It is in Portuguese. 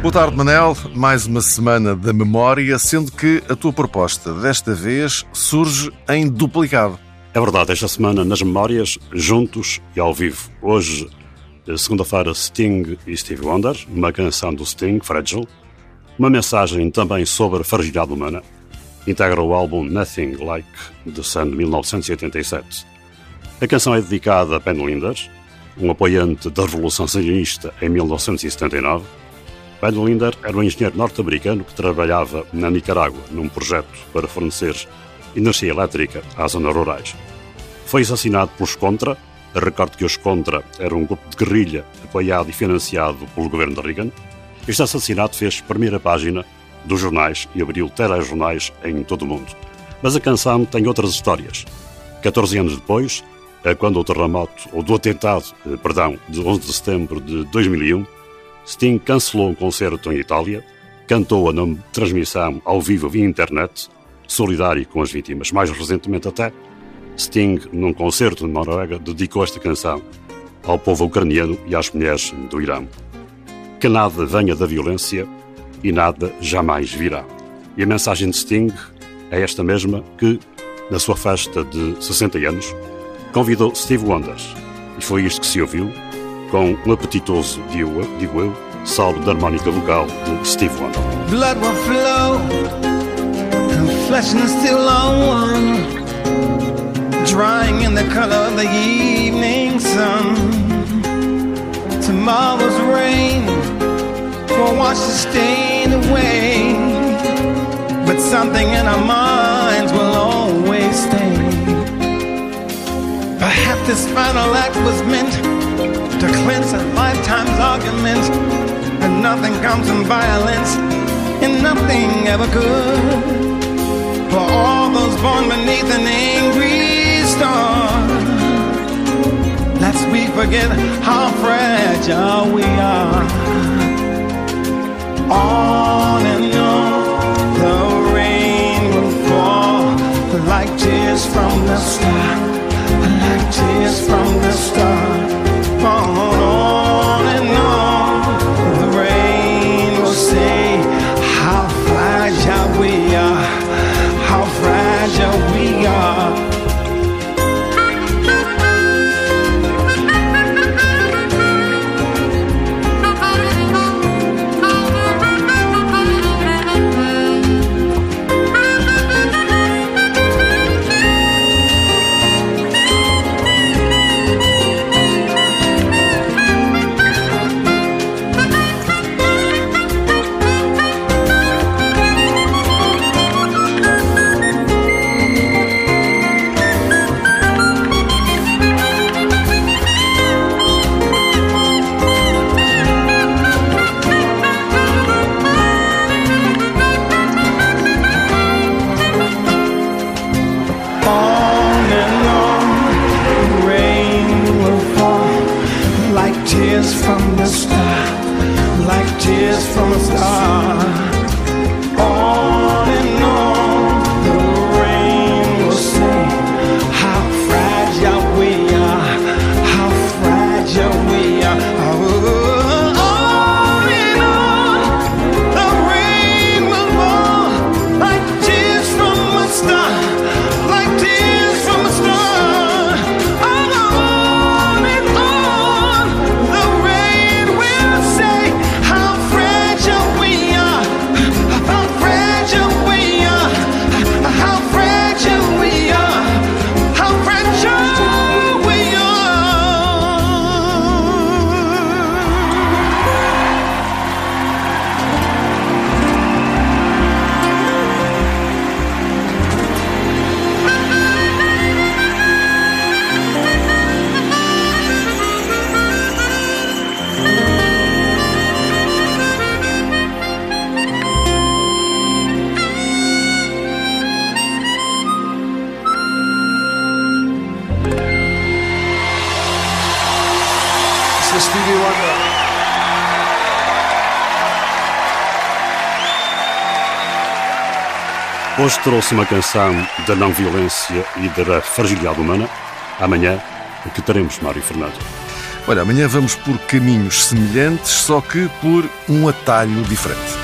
Boa tarde, Manel. Mais uma semana da memória, sendo que a tua proposta desta vez surge em duplicado. É verdade, esta semana nas memórias, juntos e ao vivo. Hoje, eh, segunda-feira, Sting e Steve Wonder, uma canção do Sting, Fragile, uma mensagem também sobre a fragilidade humana, integra o álbum Nothing Like, de Sun de 1987. A canção é dedicada a Ben Linders, um apoiante da Revolução Sionista em 1979. Ben Linder era um engenheiro norte-americano que trabalhava na Nicarágua num projeto para fornecer energia elétrica às zonas rurais. Foi assassinado pelos Contra. Recordo que os Contra eram um grupo de guerrilha apoiado e financiado pelo governo de Reagan. Este assassinato fez primeira página dos jornais e abriu telejornais em todo o mundo. Mas a canção tem outras histórias. 14 anos depois, quando o terremoto, ou do atentado, eh, perdão, de 11 de setembro de 2001, Sting cancelou um concerto em Itália, cantou-a na transmissão ao vivo via internet, solidário com as vítimas. Mais recentemente até, Sting, num concerto na Noruega, dedicou esta canção ao povo ucraniano e às mulheres do Irão. Que nada venha da violência e nada jamais virá. E a mensagem de Sting é esta mesma que, na sua festa de 60 anos, convidou Steve Wonders. E foi isto que se ouviu, com um apetitoso, digo digo eu solo da harmónica vocal de Steve Wonder. Blood will flow, flesh and still on, drying in the color of the evening sun. Tomorrow's rain will wash the stain away, but something in our minds will always stay. Perhaps this final act was meant to cleanse a lifetime's argument. And nothing comes from violence, and nothing ever could. For all those born beneath an angry star, lest we forget how fragile we are. On and on, the rain will fall like tears from the sky tears from the star, like tears from a star. Hoje trouxe uma canção da não violência e da fragilidade humana. Amanhã, que teremos Mário Fernando. Olha, amanhã vamos por caminhos semelhantes, só que por um atalho diferente.